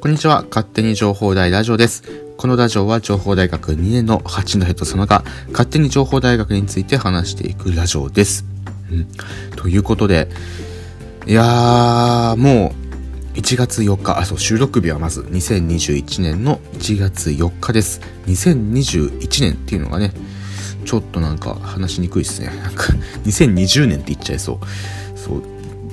こんにちは。勝手に情報大ラジオです。このラジオは情報大学2年の八戸と様が勝手に情報大学について話していくラジオです。うん、ということで、いやー、もう1月4日、あ、そう、収録日はまず2021年の1月4日です。2021年っていうのがね、ちょっとなんか話しにくいですね。なんか2020年って言っちゃいそう。そう、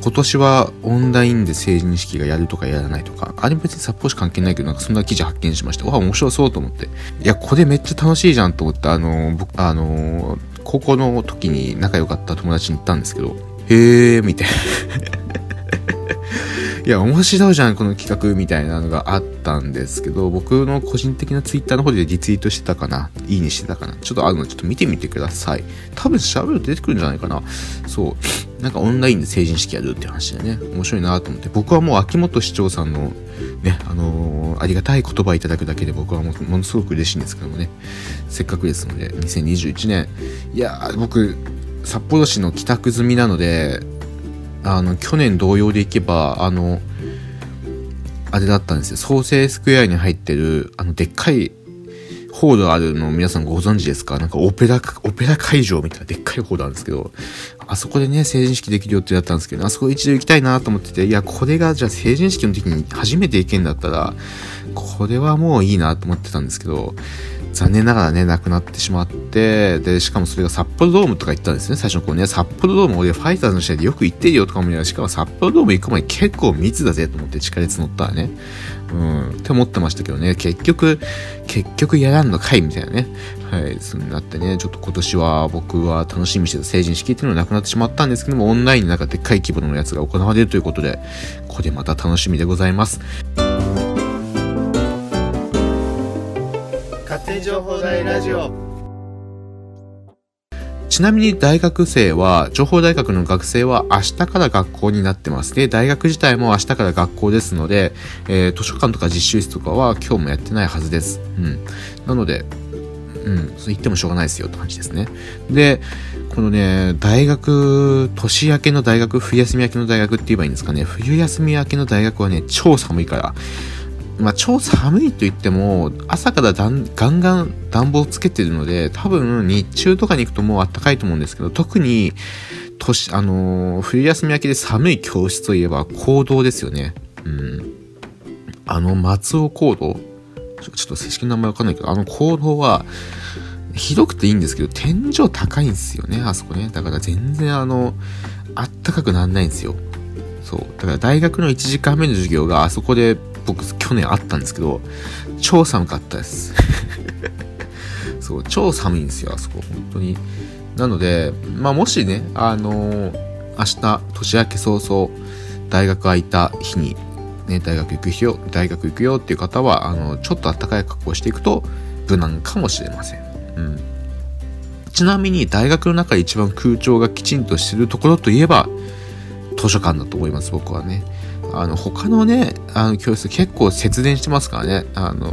今年はオンラインで成人式がやるとかやらないとか、あれ別に札幌市関係ないけど、なんかそんな記事発見しました。わ、面白そうと思って。いや、これめっちゃ楽しいじゃんと思って、あの、僕、あの、高校の時に仲良かった友達に行ったんですけど、へえー、みたいな。いや、面白いじゃん、この企画みたいなのがあったんですけど、僕の個人的なツイッターの方でリツイートしてたかな、いいにしてたかな、ちょっとあるので、ちょっと見てみてください。多分喋ると出てくるんじゃないかな。そう。なんかオンラインで成人式やるって話でね、面白いなと思って、僕はもう秋元市長さんのね、あのー、ありがたい言葉いただくだけで僕はものすごく嬉しいんですけどもね、せっかくですので、2021年、いや僕、札幌市の帰宅済みなので、あの、去年同様でいけば、あの、あれだったんですよ。創生スクエアに入ってる、あの、でっかいホールあるの皆さんご存知ですか？なんかオペラ、オペラ会場みたいなでっかいホールあるんですけど、あそこでね、成人式できるよってやったんですけど、あそこ一度行きたいなと思ってて、いや、これがじゃあ成人式の時に初めて行けんだったら、これはもういいなと思ってたんですけど、残念ながらね、亡くなってしまって、で、しかもそれが札幌ドームとか行ったんですね、最初の頃ね。札幌ドーム、俺ファイターズの試合でよく行ってるよとか思いながら、しかも札幌ドーム行く前結構密だぜと思って地下鉄乗ったらね。うん、って思ってましたけどね、結局、結局やらんのかいみたいなね。はい、そうなってね、ちょっと今年は僕は楽しみにしてた成人式っていうのがなくなってしまったんですけども、オンラインでなんかでっかい規模のやつが行われるということで、これまた楽しみでございます。情報大ラジオちなみに大学生は、情報大学の学生は明日から学校になってます。で、大学自体も明日から学校ですので、えー、図書館とか実習室とかは今日もやってないはずです。うん。なので、うん、そう言ってもしょうがないですよって感じですね。で、このね、大学、年明けの大学、冬休み明けの大学って言えばいいんですかね。冬休み明けの大学はね、超寒いから、まあ、超寒いと言っても、朝からだんガンガン暖房つけてるので、多分日中とかに行くともう暖かいと思うんですけど、特に、年、あのー、冬休み明けで寒い教室といえば行動ですよね。うん。あの、松尾行動ちょちょっと正式な名前わかんないけど、あの行動は、ひどくていいんですけど、天井高いんですよね、あそこね。だから全然あの、あったかくなんないんですよ。そう。だから大学の1時間目の授業があそこで僕去年あったんですけど、超寒かったです。そう、超寒いんですよ、あそこ、本当に。なので、まあもしね、あのー、明日、年明け早々、大学空いた日に、ね、大学行く日よ、大学行くよっていう方は、あの、ちょっと暖かい格好をしていくと、無難かもしれません。うん。ちなみに、大学の中で一番空調がきちんとしてるところといえば、図書館だと思います、僕はね。あの、他のね、あの教室結構節電してますからね。あの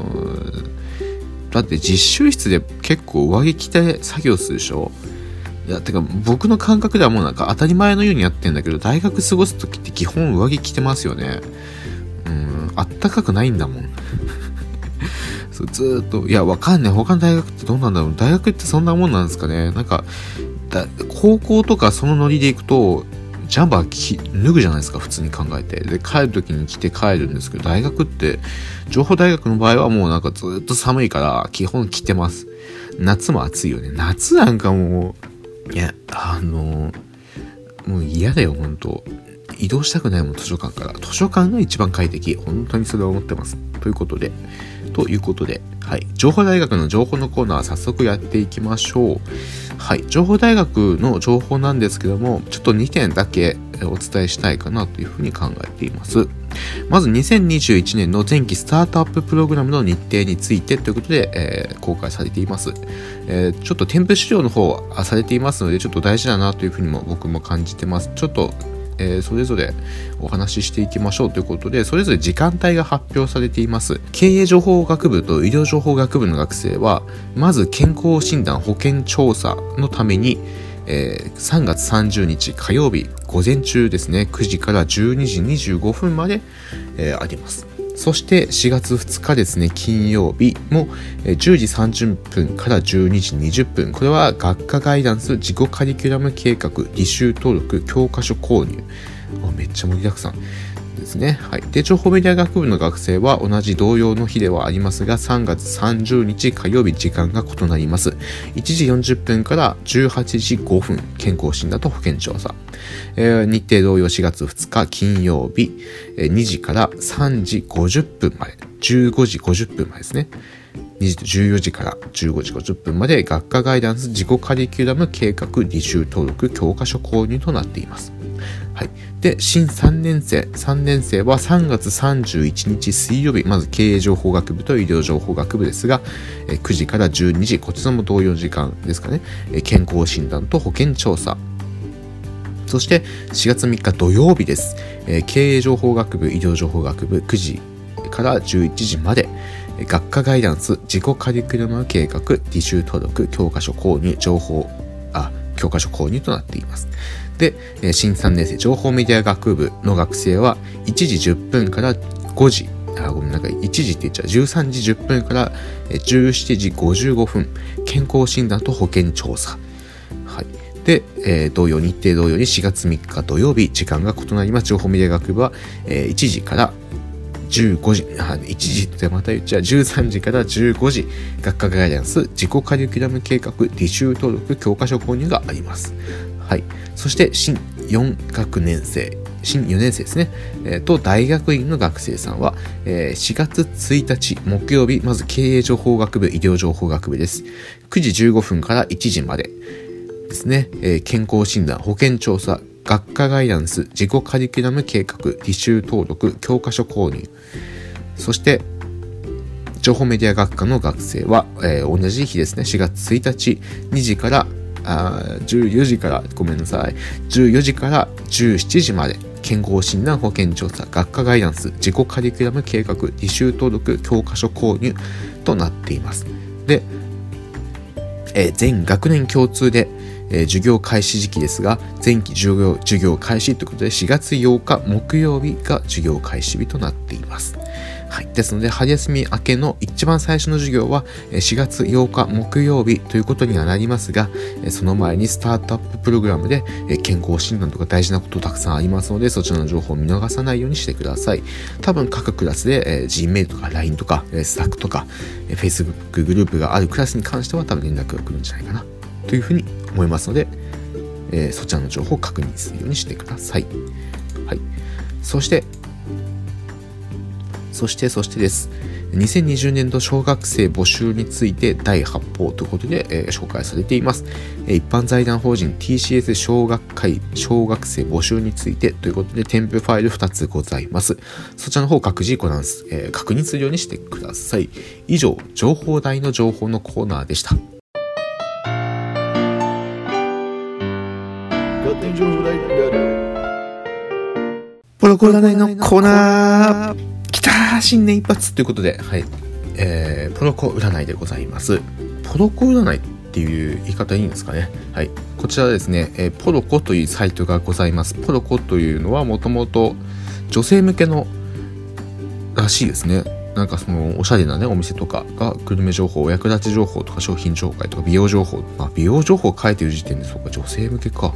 だって実習室で結構上着着て作業するでしょ？いや、てか僕の感覚ではもうなんか当たり前のようにやってんだけど、大学過ごす時って基本上着着てますよね。うん、あったかくないんだもん。そうずっと、いや、わかんない。他の大学ってどうなんだろう。大学ってそんなもんなんですかね。なんか、高校とかそのノリで行くと、ジャンバー脱ぐじゃないですか、普通に考えて。で、帰る時に着て帰るんですけど、大学って、情報大学の場合はもうなんかずっと寒いから、基本着てます。夏も暑いよね。夏なんかもう、いや、あのもう嫌だよ、本当移動したくないもん、図書館から。図書館が一番快適。本当にそれは思ってます。ということで、ということで、はい。情報大学の情報のコーナー、早速やっていきましょう。はい。情報大学の情報なんですけども、ちょっと2点だけお伝えしたいかなというふうに考えています。まず2021年の前期スタートアッププログラムの日程についてということで、えー、公開されています、えー、ちょっと添付資料の方はされていますので、ちょっと大事だなというふうにも僕も感じてます。ちょっとえー、それぞれお話ししていきましょうということで、それぞれ時間帯が発表されています。経営情報学部と医療情報学部の学生は、まず健康診断保険調査のために、えー、3月30日火曜日午前中ですね、9時から12時25分まで、えー、あります。そして4月2日ですね、金曜日も10時30分から12時20分。これは学科ガイダンス自己カリキュラム計画履修登録教科書購入。めっちゃ盛りだくさん。ですね。はい。で、情報メディア学部の学生は同じ同様の日ではありますが、3月30日火曜日時間が異なります。1時40分から18時5分、健康診断と保健調査。えー、日程同様4月2日金曜日、えー、2時から3時50分まで、15時50分までですね。2時と14時から15時50分まで学科ガイダンス自己カリキュラム計画履修登録教科書購入となっています。はい。で、新3年生。3年生は3月31日水曜日、まず経営情報学部と医療情報学部ですが、9時から12時、こちらも同様時間ですかね、健康診断と保険調査。そして4月3日土曜日です。経営情報学部、医療情報学部9時から11時まで、学科ガイダンス、自己カリキュラム計画、履修登録、教科書購入、情報、あ、教科書購入となっています。で、新3年生情報メディア学部の学生は1時10分から5時、あ、ごめんなさい、1時って言っちゃう、13時10分から17時55分、健康診断と保険調査。はい。で、えー、同様、日程同様に4月3日土曜日、時間が異なります。情報メディア学部は、えー、1時から15時、あ、1時ってまた言っちゃう、13時から15時、学科ガイダンス、自己カリキュラム計画、履修登録、教科書購入があります。はい。そして、新4学年生、新4年生ですね、えー、と大学院の学生さんは、えー、4月1日木曜日、まず経営情報学部、医療情報学部です。9時15分から1時までですね、えー、健康診断、保険調査、学科ガイダンス、自己カリキュラム計画、履修登録、教科書購入。そして、情報メディア学科の学生は、えー、同じ日ですね、4月1日、2時からあ14時から、ごめんなさい、14時から17時まで、健康診断保険調査、学科ガイダンス、自己カリキュラム計画、履修登録、教科書購入となっています。で、えー、全学年共通で、えー、授業開始時期ですが、前期授業授業開始ということで、4月8日木曜日が授業開始日となっています。はい。ですので、春休み明けの一番最初の授業は4月8日木曜日ということにはなりますが、その前にスタートアッププログラムで健康診断とか大事なことたくさんありますので、そちらの情報を見逃さないようにしてください。多分各クラスで Gmail とか LINE とか Slack とか Facebook グループがあるクラスに関しては多分連絡が来るんじゃないかなというふうに思いますので、えそちらの情報を確認するようにしてください。はい。そして、そして、そしてです。2020年度小学生募集について第8報ということで、えー、紹介されています。一般財団法人 TCS 小学会小学生募集についてということで添付ファイル2つございます。そちらの方各自ご覧、えー、確認するようにしてください。以上、情報台の情報のコーナーでした。ポロコ占いのコーナーた新年一発ということで、はい。えー、ポロコ占いでございます。ポロコ占いっていう言い方いいんですかね。はい。こちらですね、えー、ポロコというサイトがございます。ポロコというのはもともと女性向けのらしいですね。なんかそのおしゃれなねお店とかがグルメ情報お役立ち情報とか商品紹介とか美容情報まあ美容情報を書いてる時点でそうか女性向けか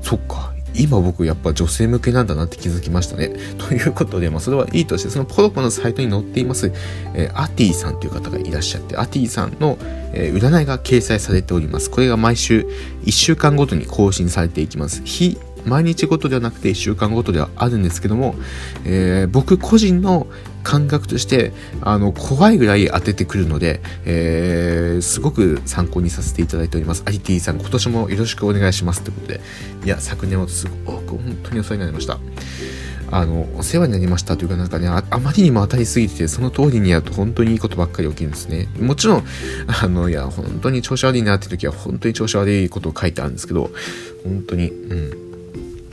そっか今僕やっぱ女性向けなんだなって気づきましたね。ということで、まあそれはいいとして、そのポロコのサイトに載っています、えー、アティさんという方がいらっしゃって、アティさんの、えー、占いが掲載されております。これが毎週1週間ごとに更新されていきます。日毎日ごとではなくて1週間ごとではあるんですけども、えー、僕個人の感覚としてあの怖いぐらい当ててくるので、えー、すごく参考にさせていただいております。アリティさん、今年もよろしくお願いしますということで、いや、昨年はすごく本当にお世話になりました。あの、お世話になりましたというかなんかねあ、あまりにも当たりすぎてて、その通りにやると本当にいいことばっかり起きるんですね。もちろん、あの、いや、本当に調子悪いなって時は本当に調子悪いことを書いてあるんですけど、本当に、うん。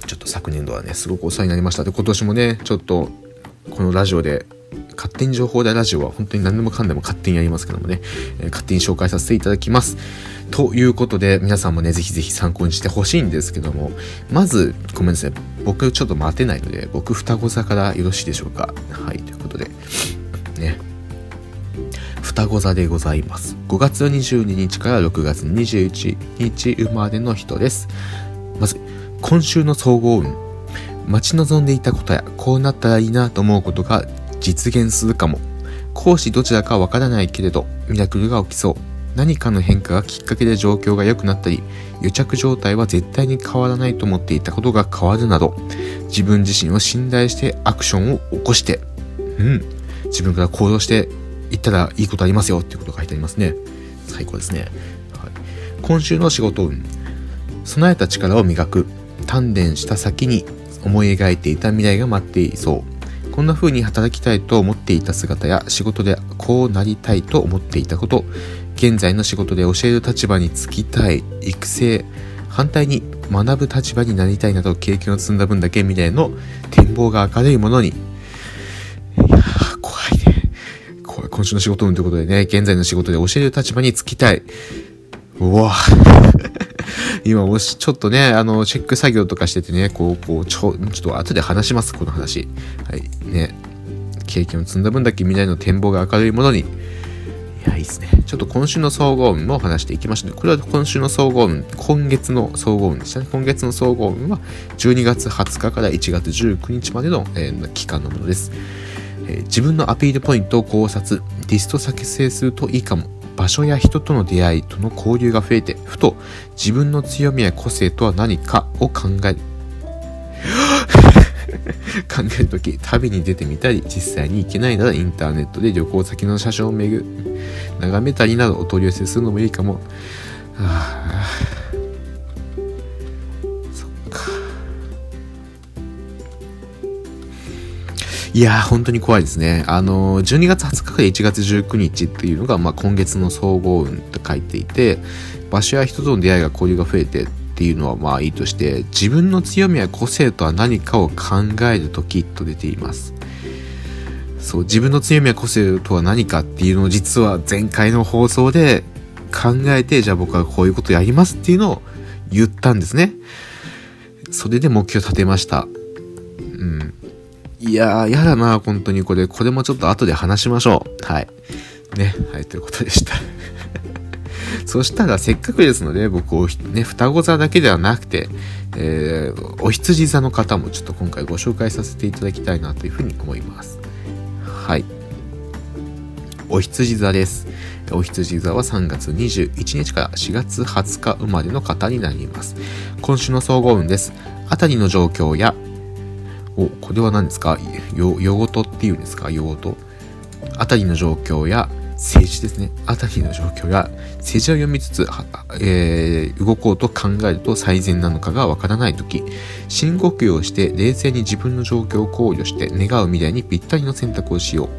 ちょっと昨年度はね、すごくお世話になりました。で、今年もね、ちょっと、このラジオで勝手に情報大ラジオは本当に何でもかんでも勝手にやりますけどもね、えー、勝手に紹介させていただきます。ということで、皆さんもね、ぜひぜひ参考にしてほしいんですけども、まず、ごめんなさい。僕ちょっと待てないので、僕双子座からよろしいでしょうか？はい、ということで、ね。双子座でございます。5月22日から6月21日生まれの人です。まず、今週の総合運。待ち望んでいたことや、こうなったらいいなと思うことが実現するかも。講師どちらかわからないけれど、ミラクルが起きそう。何かの変化がきっかけで状況が良くなったり、癒着状態は絶対に変わらないと思っていたことが変わるなど、自分自身を信頼してアクションを起こして、うん、自分から行動していったらいいことありますよっていうことが書いてありますね。最高ですね。はい、今週の仕事運、備えた力を磨く、鍛錬した先に思い描いていた未来が待っていそう。こんな風に働きたいと思っていた姿や仕事でこうなりたいと思っていたこと、現在の仕事で教える立場に就きたい、育成、反対に学ぶ立場になりたいなど経験を積んだ分だけ未来の展望が明るいものに。いや、怖いね。怖い。今週の仕事運ということでね、現在の仕事で教える立場に就きたい。うわ今もし、ちょっとね、あの、チェック作業とかしててね、こう、こう、ちょ、ちょっと後で話します、この話。はい、ね。経験を積んだ分だけ未来の展望が明るいものに。いや、いいっすね。ちょっと今週の総合運も話していきました、ね。これは今週の総合運、今月の総合運でしたね。今月の総合運は12月20日から1月19日までの、えー、期間のものです。え、自分のアピールポイントを考察、リスト作成するといいかも。場所や人との出会いとの交流が増えて、ふと自分の強みや個性とは何かを考え。考えるとき、旅に出てみたり、実際に行けないならインターネットで旅行先の車掌を巡る、眺めたりなどお取り寄せするのもいいかも。はあ、いやー、本当に怖いですね。あのー、12月20日から1月19日っていうのが、まあ、今月の総合運って書いていて、場所や人との出会いが交流が増えて、っていうのはまあいいとして自分の強みや個性とは何かを考える時と出ています。そう自分の強みや個性とは何かっていうのを実は前回の放送で考えてじゃあ僕はこういうことやりますっていうのを言ったんですね。それで目標を立てました。うん。いやー、やだな、本当にこれ。これもちょっと後で話しましょう。はい。ね。はい、ということでした。そしたらせっかくですので、僕を、ね、双子座だけではなくて、えー、お羊座の方もちょっと今回ご紹介させていただきたいなというふうに思います。はい。お羊座です。お羊座は3月21日から4月20日生まれの方になります。今週の総合運です。あたりの状況や、お、これは何ですか？よ、よごとっていうんですか？よごと。あたりの状況や政治ですね。あたりの状況や政治を読みつつ、えー、動こうと考えると最善なのかがわからないとき、深呼吸をして冷静に自分の状況を考慮して願う未来にぴったりの選択をしよう。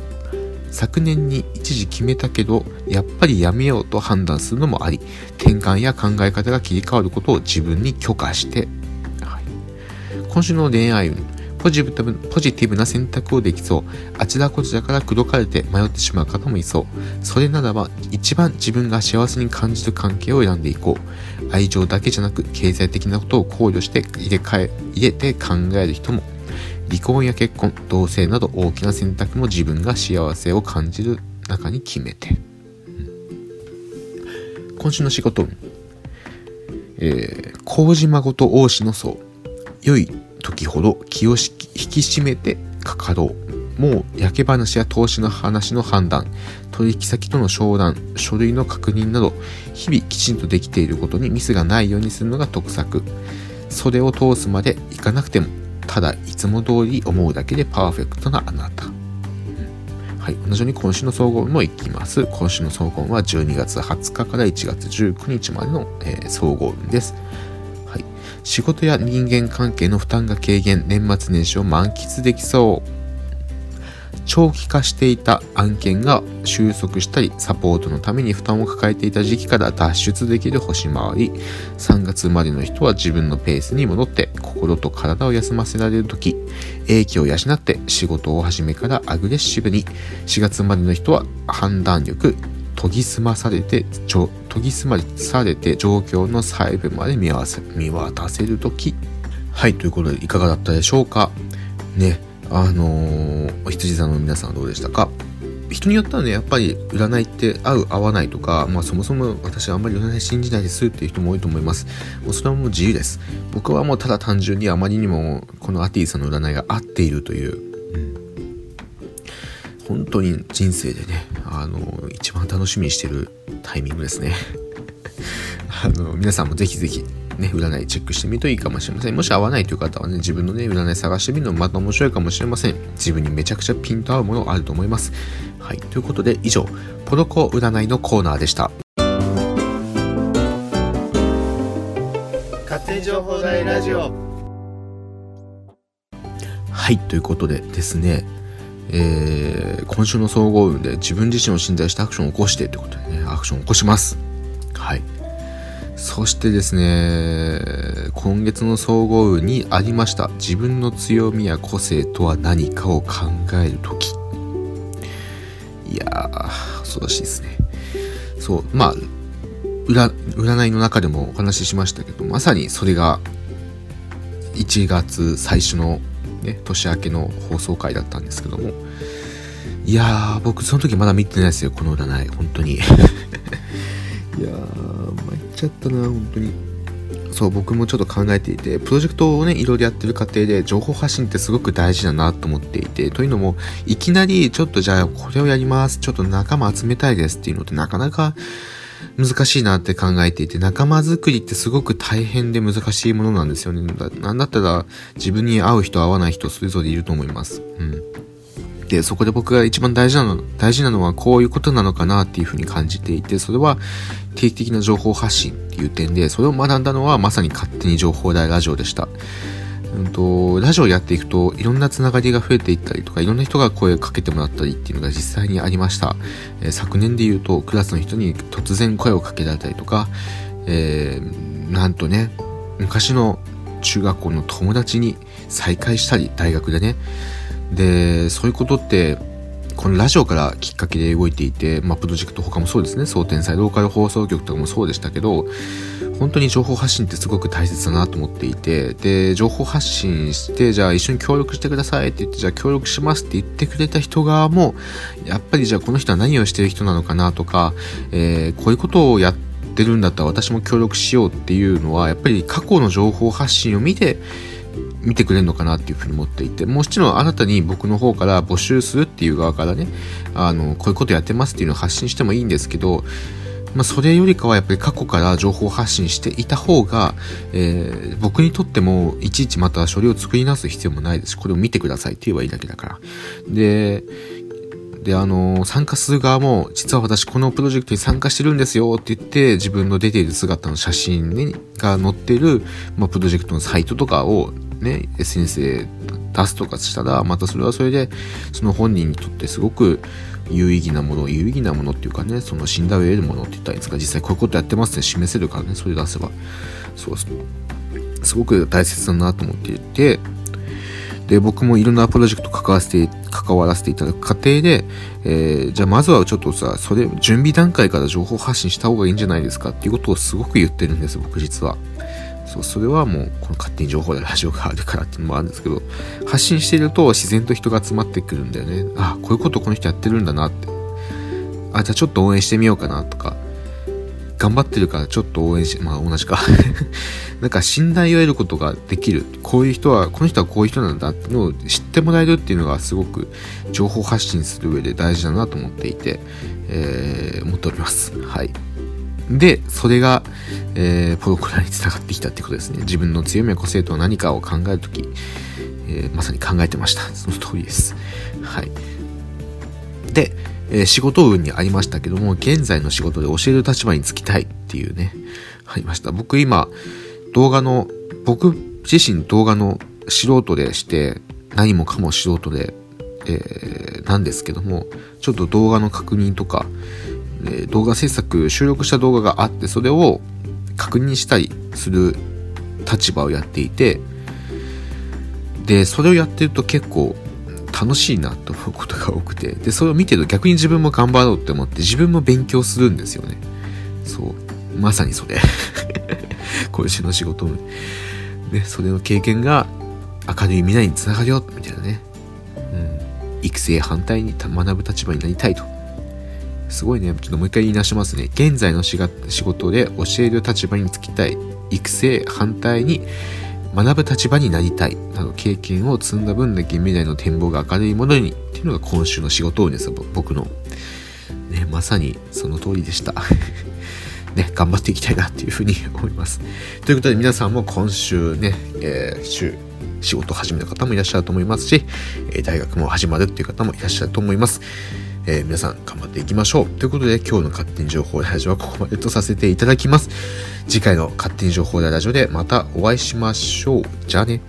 昨年に一時決めたけど、やっぱりやめようと判断するのもあり、転換や考え方が切り替わることを自分に許可して、はい、今週の恋愛運、ポジティブポジティブな選択をできそう。あちらこちらから口説かれて迷ってしまう方もいそう。それならば、一番自分が幸せに感じる関係を選んでいこう。愛情だけじゃなく、経済的なことを考慮して入れ替え、入れて考える人も。離婚や結婚、同棲など大きな選択も自分が幸せを感じる中に決めて。うん、今週の仕事えー、麹孫王子の層。良い時ほど気を引き締めてかかろう。もう焼け話や投資の話の判断、取引先との商談、書類の確認など、日々きちんとできていることにミスがないようにするのが得策。袖を通すまでいかなくても、ただいつも通り思うだけでパーフェクトなあなた。はい。同じように今週の総合もいきます。今週の総合は12月20日から1月19日までの、えー、総合運です。はい。仕事や人間関係の負担が軽減、年末年始を満喫できそう。長期化していた案件が収束したりサポートのために負担を抱えていた時期から脱出できる星回り。3月生までの人は自分のペースに戻って心と体を休ませられる時。英気を養って仕事を始めからアグレッシブに。4月生までの人は判断力研ぎ澄まされて研ぎ澄まされて状況の細部まで見わせ見渡せる時。はいということでいかがだったでしょうか？ねあのー、羊座の皆さんどうでしたか？人によってはねやっぱり占いって合う合わないとか、まあ、そもそも私はあんまり占い信じないですっていう人も多いと思います。もうそれはもう自由です。僕はもうただ単純にあまりにもこのアティさんの占いが合っているという、うん、本当に人生でねあの一番楽しみにしてるタイミングですね あの皆さんもぜひぜひね、占いチェックしてみるといいかもしれません。もし合わないという方はね、自分のね、占い探してみるのもまた面白いかもしれません。自分にめちゃくちゃピンと合うものあると思います。はい。ということで、以上、ポロコ占いのコーナーでした。勝手に情報大ラジオ。はい。ということでですね、えー、今週の総合運で自分自身を信頼してアクションを起こしてということでね、アクションを起こします。はい。そしてですね、今月の総合運にありました自分の強みや個性とは何かを考える時いやー、恐ろしいですね。そう、まあ、占いの中でもお話ししましたけど、まさにそれが1月最初の、ね、年明けの放送回だったんですけども、いやー、僕その時まだ見てないですよ、この占い、本当に。いやー、参っちゃったな、本当に。そう、僕もちょっと考えていて、プロジェクトをね、いろいろやってる過程で、情報発信ってすごく大事だなと思っていて、というのも、いきなり、ちょっとじゃあ、これをやります、ちょっと仲間集めたいですっていうのってなかなか難しいなって考えていて、仲間づくりってすごく大変で難しいものなんですよね。なんだったら、自分に合う人合わない人それぞれいると思います。うん。で、そこで僕が一番大事なの、大事なのはこういうことなのかなっていうふうに感じていて、それは定期的な情報発信っていう点で、それを学んだのはまさに勝手に情報大ラジオでした。うんと、ラジオやっていくといろんなつながりが増えていったりとかいろんな人が声をかけてもらったりっていうのが実際にありました、えー、昨年で言うとクラスの人に突然声をかけられたりとか、えー、なんとね昔の中学校の友達に再会したり大学でね。でそういうことってこのラジオからきっかけで動いていて、まあ、プロジェクト他もそうですね、総天祭ローカル放送局とかもそうでしたけど、本当に情報発信ってすごく大切だなと思っていて、で、情報発信して、じゃあ一緒に協力してくださいって言って、じゃあ協力しますって言ってくれた人側も、やっぱりじゃあこの人は何をしてる人なのかなとか、えー、こういうことをやってるんだったら私も協力しようっていうのは、やっぱり過去の情報発信を見て、見てくれるのかなっていうふうに思っていて、もちろんあなたに僕の方から募集するっていう側からね、あの、こういうことやってますっていうのを発信してもいいんですけど、まあ、それよりかはやっぱり過去から情報発信していた方が、えー、僕にとってもいちいちまた書類を作り直す必要もないですし、これを見てくださいって言えばいいだけだから。で、で、あのー、参加する側も、実は私このプロジェクトに参加してるんですよって言って、自分の出ている姿の写真、ね、が載ってる、まあ、プロジェクトのサイトとかをね、SNS で出すとかしたら、またそれはそれで、その本人にとってすごく有意義なもの、有意義なものっていうかね、その信頼を得るものって言ったらいいですか、実際こういうことやってますって示せるからね、それ出せば。そうすごく大切だなと思っていて、で、僕もいろんなプロジェクト関わらせて、関わらせていただく過程で、えー、じゃあまずはちょっとさ、それ、準備段階から情報発信した方がいいんじゃないですかっていうことをすごく言ってるんです、僕実は。そう、それはもう、この勝手に情報でラジオがあるからっていうのもあるんですけど、発信していると自然と人が集まってくるんだよね。あ、こういうことこの人やってるんだなって。あ、じゃあちょっと応援してみようかなとか、頑張ってるからちょっと応援して、まあ同じか なんか信頼を得ることができる。こういう人は、この人はこういう人なんだっていうのを知ってもらえるっていうのがすごく情報発信する上で大事だなと思っていて、えー、思っております。はい。で、それが、えー、ポロコラにつながってきたってことですね。自分の強みや個性とは何かを考えるとき、えー、まさに考えてました。その通りです。はい。で、えー、仕事運にありましたけども、現在の仕事で教える立場につきたいっていうね、ありました。僕今、動画の、僕自身動画の素人でして、何もかも素人で、えーなんですけども、ちょっと動画の確認とか、え動画制作、収録した動画があって、それを確認したりする立場をやっていて、で、それをやってると結構楽しいなと思うことが多くて、で、それを見てると逆に自分も頑張ろうって思って自分も勉強するんですよね。そう。まさにそれ。今週の仕事ね、それの経験が明るい未来につながるよ、みたいなね。うん。育成反対に学ぶ立場になりたいと。すごいね。ちょっともう一回言い直しますね。現在の仕事で教える立場につきたい。育成反対に学ぶ立場になりたい。など経験を積んだ分だけ未来の展望が明るいものにっていうのが今週の仕事運です。僕の。ね、まさにその通りでした。ね、頑張っていきたいなっていうふうに思います。ということで皆さんも今週ね、えー週、仕事を始めた方もいらっしゃると思いますし、え大学も始まるっていう方もいらっしゃると思います。えー皆さん頑張っていきましょう。ということで今日の勝手に情報ラジオはここまでとさせていただきます。次回の勝手に情報ラジオでまたお会いしましょう。じゃあね。